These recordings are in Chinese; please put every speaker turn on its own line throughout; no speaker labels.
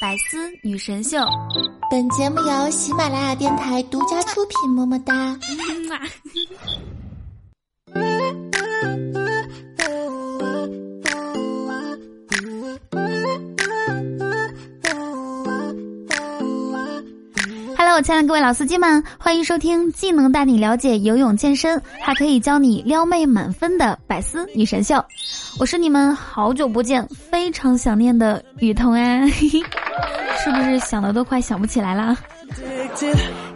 百思女神秀。
本节目由喜马拉雅电台独家出品，么么哒。
Hello，亲爱的各位老司机们，欢迎收听既能带你了解游泳健身，还可以教你撩妹满分的百思女神秀。我是你们好久不见、非常想念的雨桐啊，是不是想的都快想不起来了？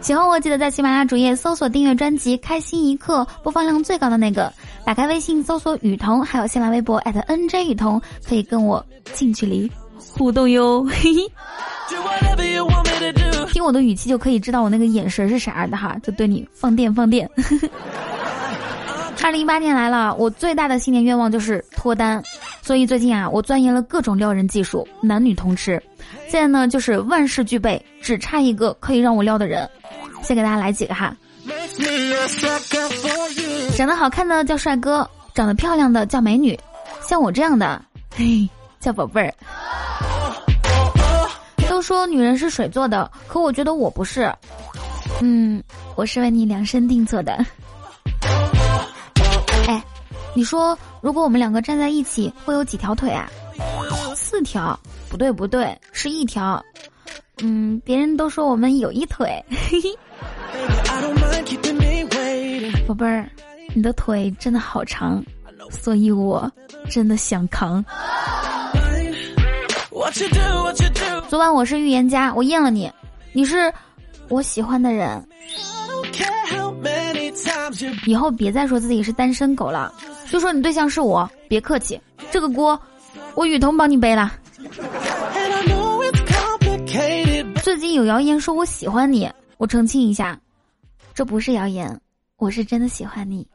喜欢我记得在喜马拉雅主页搜索订阅专辑《开心一刻》，播放量最高的那个。打开微信搜索雨桐，还有新浪微博 @nj 雨桐，可以跟我近距离互动哟。嘿嘿。听我的语气就可以知道我那个眼神是啥样的哈，就对你放电放电。二零一八年来了，我最大的新年愿望就是脱单，所以最近啊，我钻研了各种撩人技术，男女通吃。现在呢，就是万事俱备，只差一个可以让我撩的人。先给大家来几个哈，长得好看的叫帅哥，长得漂亮的叫美女，像我这样的，嘿，叫宝贝儿。都说女人是水做的，可我觉得我不是。嗯，我是为你量身定做的。哎，你说如果我们两个站在一起，会有几条腿啊？四条？不对不对，是一条。嗯，别人都说我们有一腿。宝贝儿，你的腿真的好长，所以我真的想扛。昨晚我是预言家，我验了你，你是我喜欢的人。以后别再说自己是单身狗了，就说你对象是我，别客气，这个锅我雨桐帮你背了。最近有谣言说我喜欢你，我澄清一下，这不是谣言，我是真的喜欢你。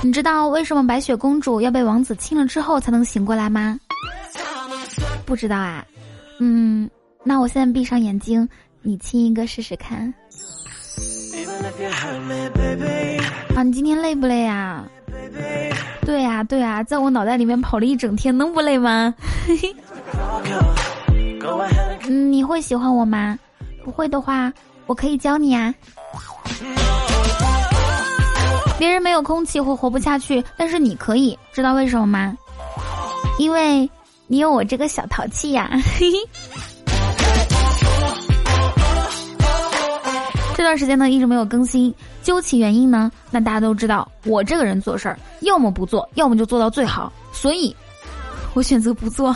你知道为什么白雪公主要被王子亲了之后才能醒过来吗？不知道啊。嗯，那我现在闭上眼睛，你亲一个试试看。啊，你今天累不累啊？对呀，对呀，在我脑袋里面跑了一整天，能不累吗？你会喜欢我吗？不会的话，我可以教你啊。别人没有空气会活不下去，但是你可以，知道为什么吗？因为你有我这个小淘气呀！这段时间呢一直没有更新，究其原因呢，那大家都知道，我这个人做事儿要么不做，要么就做到最好，所以，我选择不做。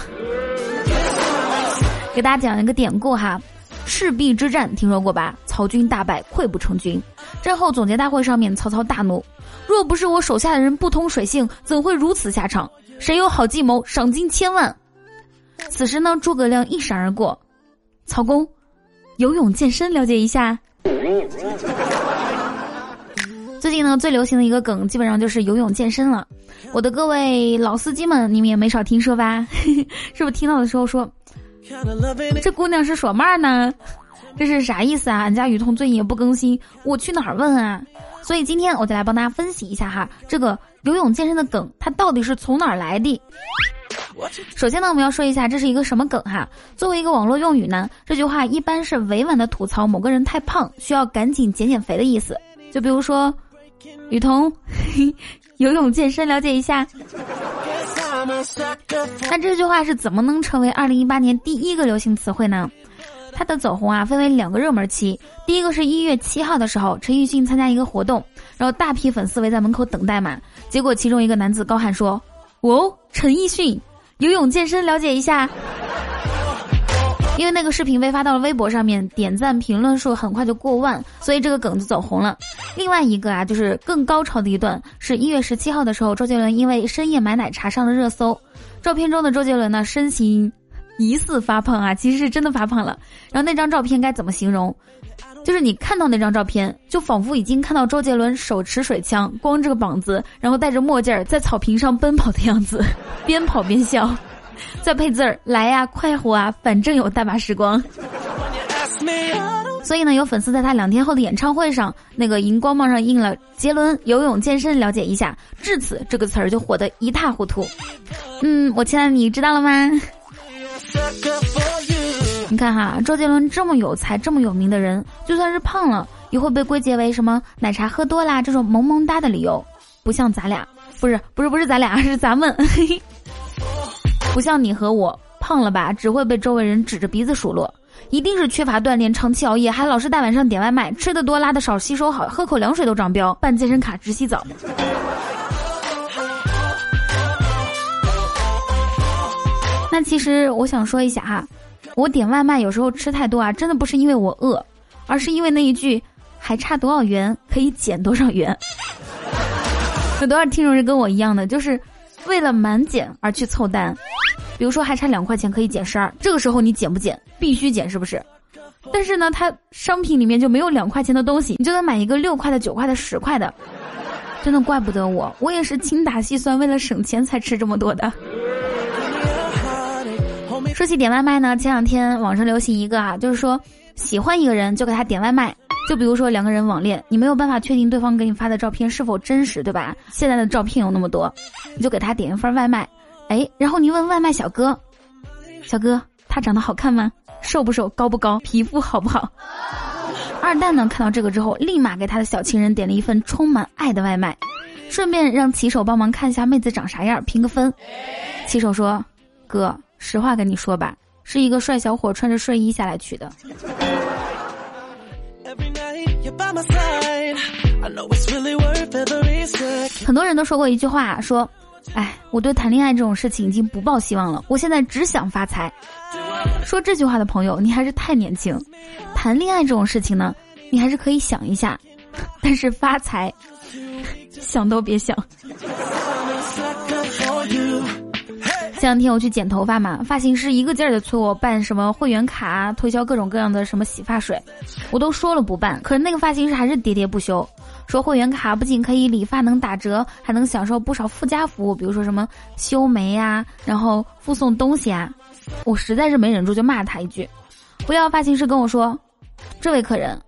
给大家讲一个典故哈。赤壁之战听说过吧？曹军大败，溃不成军。战后总结大会上面，曹操大怒：“若不是我手下的人不通水性，怎会如此下场？谁有好计谋，赏金千万。”此时呢，诸葛亮一闪而过：“曹公，游泳健身了解一下。” 最近呢，最流行的一个梗，基本上就是游泳健身了。我的各位老司机们，你们也没少听说吧？是不是听到的时候说？这姑娘是耍嘛呢？这是啥意思啊？俺家雨桐最近也不更新，我去哪儿问啊？所以今天我就来帮大家分析一下哈，这个游泳健身的梗，它到底是从哪儿来的？首先呢，我们要说一下这是一个什么梗哈？作为一个网络用语呢，这句话一般是委婉的吐槽某个人太胖，需要赶紧减减肥的意思。就比如说，雨桐 游泳健身了解一下。那这句话是怎么能成为二零一八年第一个流行词汇呢？它的走红啊，分为两个热门期。第一个是一月七号的时候，陈奕迅参加一个活动，然后大批粉丝围在门口等待嘛。结果其中一个男子高喊说：“哦，陈奕迅游泳健身，了解一下。”因为那个视频被发到了微博上面，点赞评论数很快就过万，所以这个梗就走红了。另外一个啊，就是更高潮的一段，是一月十七号的时候，周杰伦因为深夜买奶茶上了热搜。照片中的周杰伦呢，身形疑似发胖啊，其实是真的发胖了。然后那张照片该怎么形容？就是你看到那张照片，就仿佛已经看到周杰伦手持水枪，光着个膀子，然后戴着墨镜在草坪上奔跑的样子，边跑边笑。再配字儿来呀，快活啊，反正有大把时光。所以呢，有粉丝在他两天后的演唱会上，那个荧光棒上印了“杰伦游泳健身，了解一下”，至此这个词儿就火得一塌糊涂。嗯，我亲爱的，你知道了吗？你看哈，周杰伦这么有才、这么有名的人，就算是胖了，也会被归结为什么奶茶喝多啦这种萌萌哒的理由。不像咱俩，不是不是不是咱俩，是咱们。不像你和我，胖了吧，只会被周围人指着鼻子数落。一定是缺乏锻炼，长期熬夜，还老是大晚上点外卖，吃的多，拉的少，吸收好，喝口凉水都长膘，办健身卡，只洗澡。那其实我想说一下哈，我点外卖有时候吃太多啊，真的不是因为我饿，而是因为那一句还差多少元可以减多少元。有多少听众是跟我一样的，就是为了满减而去凑单？比如说还差两块钱可以减十二，这个时候你减不减？必须减是不是？但是呢，它商品里面就没有两块钱的东西，你就得买一个六块的、九块的、十块的。真的怪不得我，我也是精打细算，为了省钱才吃这么多的。说起点外卖呢，前两天网上流行一个啊，就是说喜欢一个人就给他点外卖。就比如说两个人网恋，你没有办法确定对方给你发的照片是否真实，对吧？现在的照片有那么多，你就给他点一份外卖。哎，然后你问外卖小哥：“小哥，他长得好看吗？瘦不瘦？高不高？皮肤好不好？”二蛋呢，看到这个之后，立马给他的小情人点了一份充满爱的外卖，顺便让骑手帮忙看一下妹子长啥样，评个分。骑手说：“哥。”实话跟你说吧，是一个帅小伙穿着睡衣下来取的。很多人都说过一句话，说：“哎，我对谈恋爱这种事情已经不抱希望了，我现在只想发财。”说这句话的朋友，你还是太年轻。谈恋爱这种事情呢，你还是可以想一下，但是发财，想都别想。前两天我去剪头发嘛，发型师一个劲儿的催我办什么会员卡，推销各种各样的什么洗发水，我都说了不办，可是那个发型师还是喋喋不休，说会员卡不仅可以理发能打折，还能享受不少附加服务，比如说什么修眉呀，然后附送东西啊，我实在是没忍住就骂他一句，不要发型师跟我说，这位客人，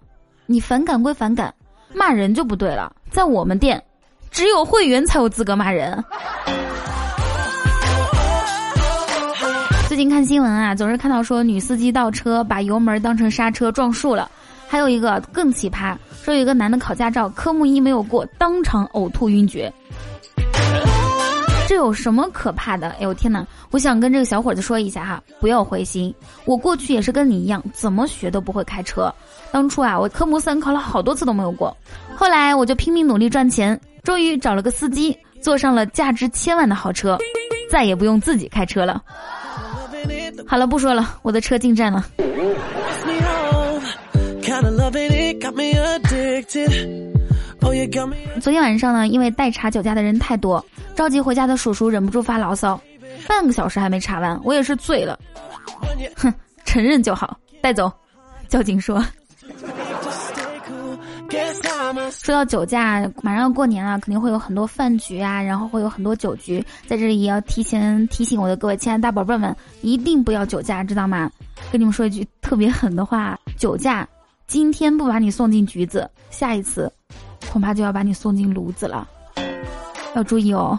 你反感归反感，骂人就不对了，在我们店，只有会员才有资格骂人。最近看新闻啊，总是看到说女司机倒车把油门当成刹车撞树了，还有一个更奇葩，说有一个男的考驾照科目一没有过，当场呕吐晕厥。这有什么可怕的？哎呦天哪！我想跟这个小伙子说一下哈，不要灰心，我过去也是跟你一样，怎么学都不会开车。当初啊，我科目三考了好多次都没有过，后来我就拼命努力赚钱，终于找了个司机，坐上了价值千万的豪车，再也不用自己开车了。好了，不说了，我的车进站了。昨天晚上呢，因为代查酒驾的人太多，着急回家的叔叔忍不住发牢骚，半个小时还没查完，我也是醉了。哼，承认就好，带走。交警说。说到酒驾，马上要过年了，肯定会有很多饭局啊，然后会有很多酒局，在这里也要提前提醒我的各位亲爱的大宝贝们，一定不要酒驾，知道吗？跟你们说一句特别狠的话，酒驾，今天不把你送进局子，下一次，恐怕就要把你送进炉子了，要注意哦。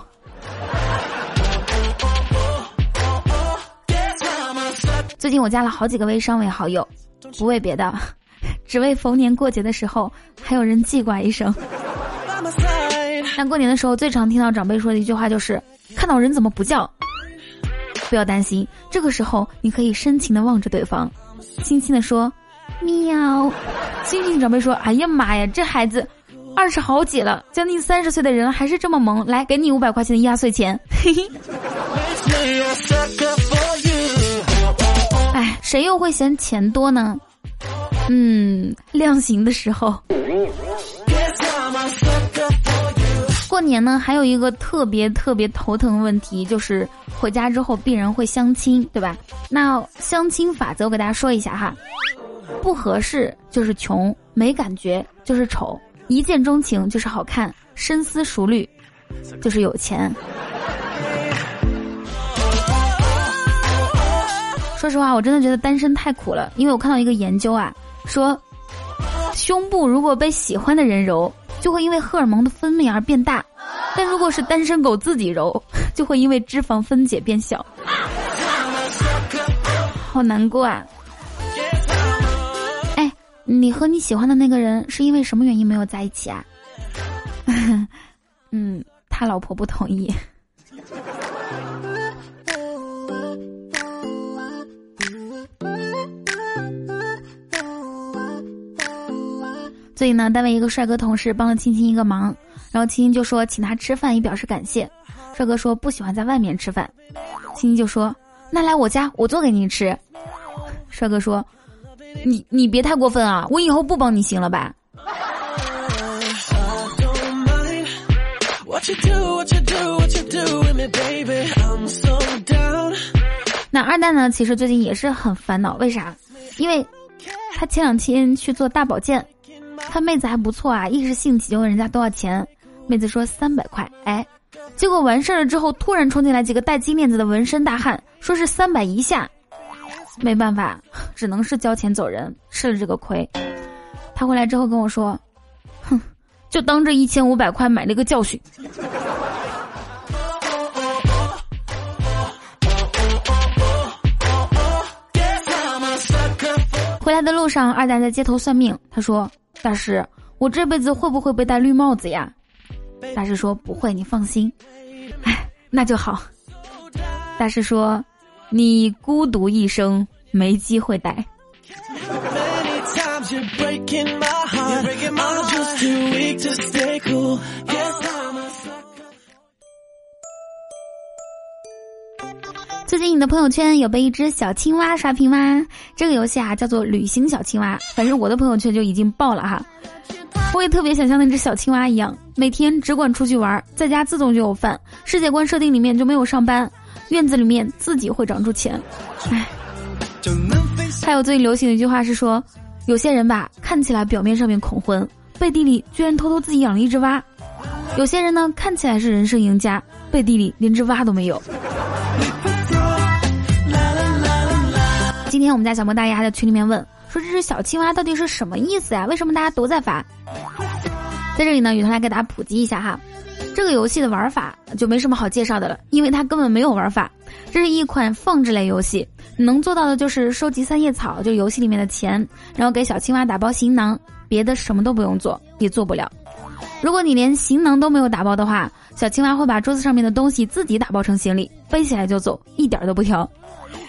最近我加了好几个微商为好友，不为别的。只为逢年过节的时候还有人记挂一声。那过年的时候最常听到长辈说的一句话就是：“看到人怎么不叫？”不要担心，这个时候你可以深情的望着对方，轻轻的说：“喵。”星星长辈说：“哎呀妈呀，这孩子二十好几了，将近三十岁的人还是这么萌。”来，给你五百块钱的压岁钱。嘿嘿。哎，谁又会嫌钱多呢？嗯，量刑的时候。过年呢，还有一个特别特别头疼的问题，就是回家之后必然会相亲，对吧？那相亲法则我给大家说一下哈，不合适就是穷，没感觉就是丑，一见钟情就是好看，深思熟虑就是有钱。说实话，我真的觉得单身太苦了，因为我看到一个研究啊。说，胸部如果被喜欢的人揉，就会因为荷尔蒙的分泌而变大；但如果是单身狗自己揉，就会因为脂肪分解变小，好难过啊！哎，你和你喜欢的那个人是因为什么原因没有在一起啊？嗯，他老婆不同意。最近呢，单位一个帅哥同事帮了青青一个忙，然后青青就说请他吃饭以表示感谢。帅哥说不喜欢在外面吃饭，青青就说那来我家我做给你吃。帅哥说你你别太过分啊，我以后不帮你行了吧？那二蛋呢？其实最近也是很烦恼，为啥？因为他前两天去做大保健。看妹子还不错啊，一时兴起就问人家多少钱，妹子说三百块，哎，结果完事儿了之后，突然冲进来几个戴金链子的纹身大汉，说是三百一下，没办法，只能是交钱走人，吃了这个亏。他回来之后跟我说，哼，就当这一千五百块买了一个教训。回来的路上，二蛋在街头算命，他说。大师，我这辈子会不会被戴绿帽子呀？大师说不会，你放心。哎，那就好。大师说，你孤独一生，没机会戴。最近你的朋友圈有被一只小青蛙刷屏吗？这个游戏啊叫做旅行小青蛙，反正我的朋友圈就已经爆了哈。我也特别想像那只小青蛙一样，每天只管出去玩，在家自动就有饭，世界观设定里面就没有上班，院子里面自己会长出钱。唉。还有最近流行的一句话是说，有些人吧看起来表面上面恐婚，背地里居然偷偷自己养了一只蛙；有些人呢看起来是人生赢家，背地里连只蛙都没有。今天我们家小莫大爷还在群里面问说：“这只小青蛙到底是什么意思呀？为什么大家都在发？”在这里呢，雨桐来给大家普及一下哈，这个游戏的玩法就没什么好介绍的了，因为它根本没有玩法。这是一款放置类游戏，能做到的就是收集三叶草，就游戏里面的钱，然后给小青蛙打包行囊，别的什么都不用做，也做不了。如果你连行囊都没有打包的话，小青蛙会把桌子上面的东西自己打包成行李，背起来就走，一点都不挑。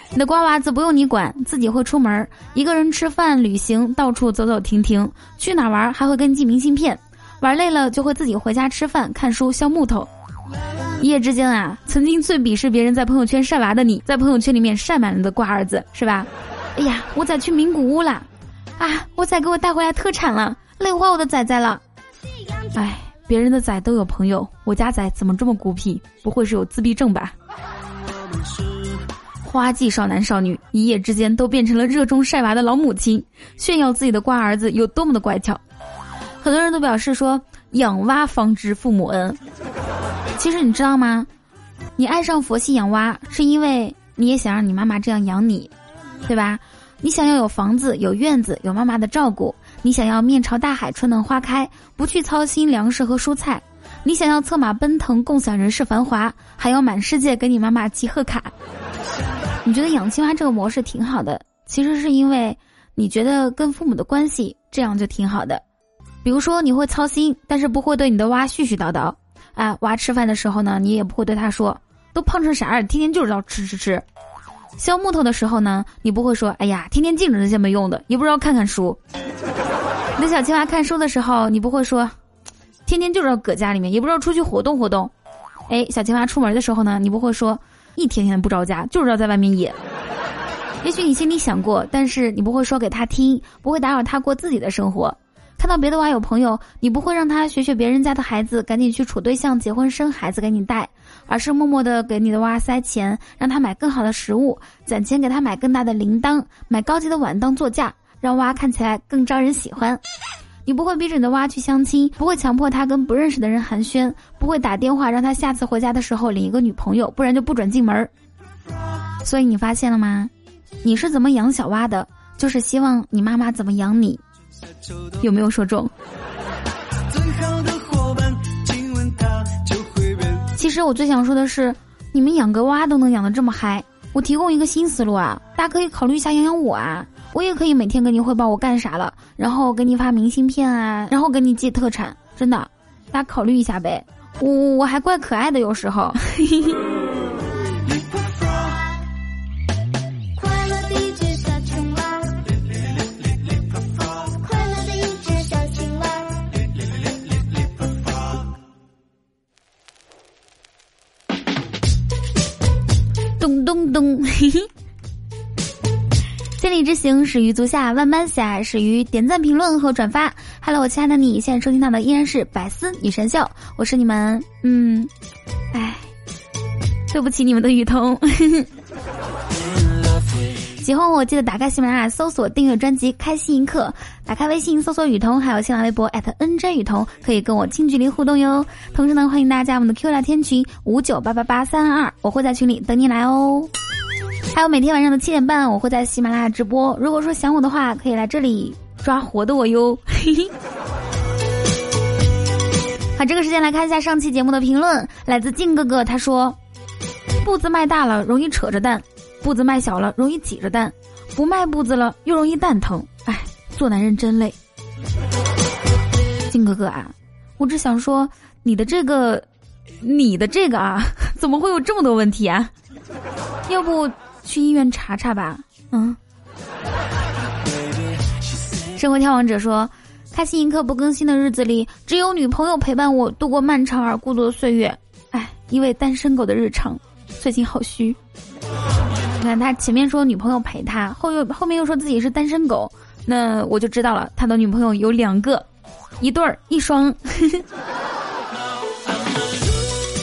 你的瓜娃子不用你管，自己会出门，一个人吃饭、旅行，到处走走停停，去哪玩还会给你寄明信片。玩累了就会自己回家吃饭、看书、削木头。一夜之间啊，曾经最鄙视别人在朋友圈晒娃的你，在朋友圈里面晒满了的瓜儿子，是吧？哎呀，我崽去名古屋了，啊，我崽给我带回来特产了，累坏我的崽崽了。哎，别人的崽都有朋友，我家崽怎么这么孤僻？不会是有自闭症吧？花季少男少女一夜之间都变成了热衷晒娃的老母亲，炫耀自己的瓜儿子有多么的乖巧。很多人都表示说，养蛙方知父母恩。其实你知道吗？你爱上佛系养蛙，是因为你也想让你妈妈这样养你，对吧？你想要有房子、有院子、有妈妈的照顾；你想要面朝大海、春暖花开，不去操心粮食和蔬菜；你想要策马奔腾、共享人世繁华，还要满世界给你妈妈寄贺卡。你觉得养青蛙这个模式挺好的，其实是因为你觉得跟父母的关系这样就挺好的。比如说你会操心，但是不会对你的蛙絮絮叨叨。哎，娃吃饭的时候呢，你也不会对他说：“都胖成啥样，天天就知道吃吃吃。”削木头的时候呢，你不会说：“哎呀，天天净整那些没用的，也不知道看看书。”你的小青蛙看书的时候，你不会说：“天天就知道搁家里面，也不知道出去活动活动。”哎，小青蛙出门的时候呢，你不会说。一天天不着家，就知道在外面野。也许你心里想过，但是你不会说给他听，不会打扰他过自己的生活。看到别的娃有朋友，你不会让他学学别人家的孩子，赶紧去处对象、结婚、生孩子给你带，而是默默的给你的娃塞钱，让他买更好的食物，攒钱给他买更大的铃铛，买高级的碗当座驾，让娃看起来更招人喜欢。你不会逼着你的蛙去相亲，不会强迫他跟不认识的人寒暄，不会打电话让他下次回家的时候领一个女朋友，不然就不准进门。所以你发现了吗？你是怎么养小蛙的，就是希望你妈妈怎么养你。有没有说中？其实我最想说的是，你们养个蛙都能养得这么嗨，我提供一个新思路啊，大家可以考虑一下养养我啊，我也可以每天跟你汇报我干啥了，然后给你发明信片啊，然后给你寄特产，真的，大家考虑一下呗。我我还怪可爱的，有时候。咚 咚咚，嘿嘿。千里之行始于足下，万般喜爱始于点赞、评论和转发。Hello，我亲爱的你，现在收听到的依然是百思女神秀，我是你们，嗯，哎，对不起你们的雨桐。喜欢我记得打开喜马拉雅搜索订阅专辑《开心一刻》，打开微信搜索雨桐，还有新浪微博 @nj 雨桐，可以跟我近距离互动哟。同时呢，欢迎大家我们的 Q 聊天群五九八八八三二，我会在群里等你来哦。还有每天晚上的七点半，我会在喜马拉雅直播。如果说想我的话，可以来这里抓活的我哟。好，这个时间来看一下上期节目的评论，来自静哥哥，他说：“步子迈大了容易扯着蛋，步子迈小了容易挤着蛋，不迈步子了又容易蛋疼。哎，做男人真累。”静哥哥啊，我只想说，你的这个，你的这个啊，怎么会有这么多问题啊？要不？去医院查查吧，嗯。生活眺望者说：“开心一刻不更新的日子里，只有女朋友陪伴我度过漫长而孤独的岁月。”哎，一位单身狗的日常，最近好虚。你看他前面说女朋友陪他，后又后面又说自己是单身狗，那我就知道了，他的女朋友有两个，一对儿一双。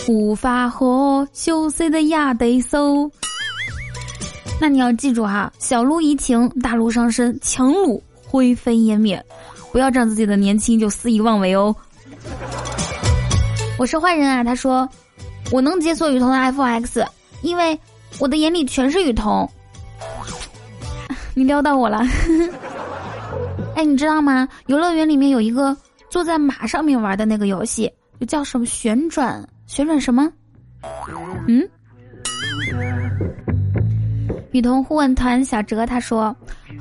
无法和羞涩的亚得手。那你要记住哈，小鹿怡情，大鹿伤身，强弩灰飞烟灭，不要仗自己的年轻就肆意妄为哦。我是坏人啊，他说，我能解锁雨桐的 F X，因为我的眼里全是雨桐。你撩到我了，哎，你知道吗？游乐园里面有一个坐在马上面玩的那个游戏，叫什么旋转旋转什么？嗯？雨桐互问团小哲他说：“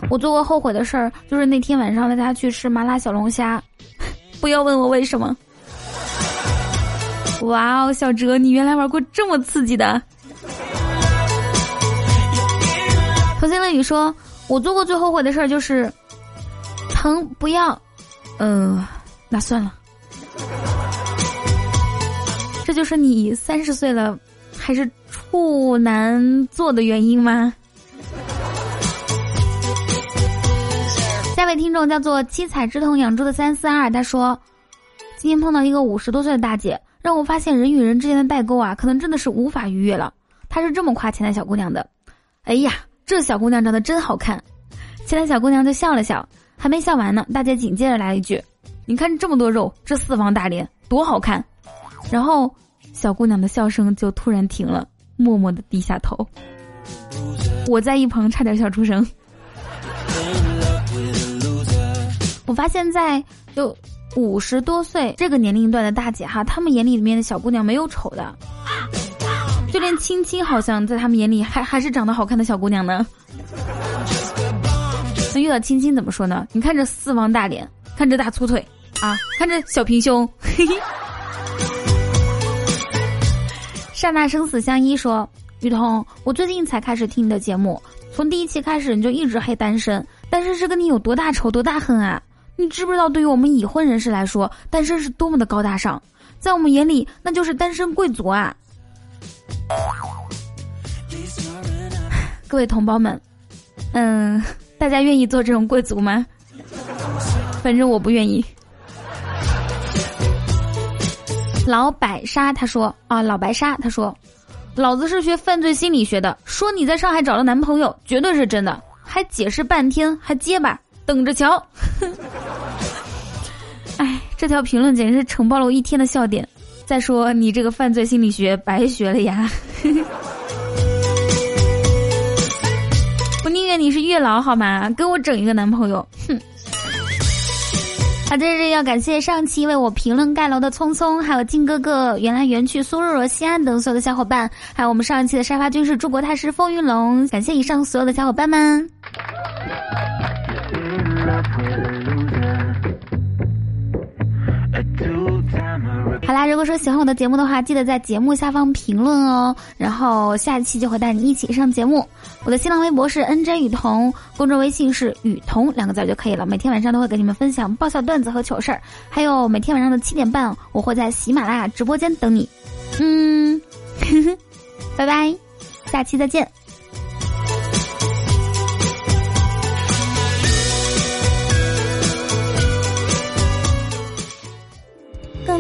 我做过后悔的事儿，就是那天晚上带他去吃麻辣小龙虾，不要问我为什么。”哇哦，小哲，你原来玩过这么刺激的！头心乐雨说：“我做过最后悔的事儿就是疼，不要。”嗯，那算了。这就是你三十岁了还是处男做的原因吗？位听众叫做七彩之瞳养猪的三四二，他说：“今天碰到一个五十多岁的大姐，让我发现人与人之间的代沟啊，可能真的是无法逾越了。”她是这么夸前台小姑娘的：“哎呀，这小姑娘长得真好看。”前台小姑娘就笑了笑，还没笑完呢，大姐紧接着来了一句：“你看这么多肉，这四方大脸多好看。”然后小姑娘的笑声就突然停了，默默的低下头。我在一旁差点笑出声。我发现，在就五十多岁这个年龄段的大姐哈，她们眼里里面的小姑娘没有丑的，就连青青好像在她们眼里还还是长得好看的小姑娘呢。那遇到青青怎么说呢？你看这四方大脸，看这大粗腿啊，看这小平胸。嘿嘿。刹那生死相依说，雨桐，我最近才开始听你的节目，从第一期开始你就一直黑单身，单身是跟你有多大仇多大恨啊？你知不知道，对于我们已婚人士来说，单身是多么的高大上，在我们眼里，那就是单身贵族啊！各位同胞们，嗯，大家愿意做这种贵族吗？反正我不愿意。老白沙他说啊，老白沙他说，老子是学犯罪心理学的，说你在上海找了男朋友，绝对是真的，还解释半天，还结巴。等着瞧！哎，这条评论简直是承包了我一天的笑点。再说你这个犯罪心理学白学了呀！我宁愿你是月老好吗？给我整一个男朋友！哼！好，在这要感谢上期为我评论盖楼的聪聪，还有靖哥哥、原来园区苏若若、西安等所有的小伙伴，还有我们上一期的沙发君是朱国泰师风云龙，感谢以上所有的小伙伴们。好啦，如果说喜欢我的节目的话，记得在节目下方评论哦。然后下一期就会带你一起上节目。我的新浪微博是 N J 雨桐，公众微信是雨桐两个字就可以了。每天晚上都会给你们分享爆笑段子和糗事儿，还有每天晚上的七点半，我会在喜马拉雅直播间等你。嗯，拜拜，下期再见。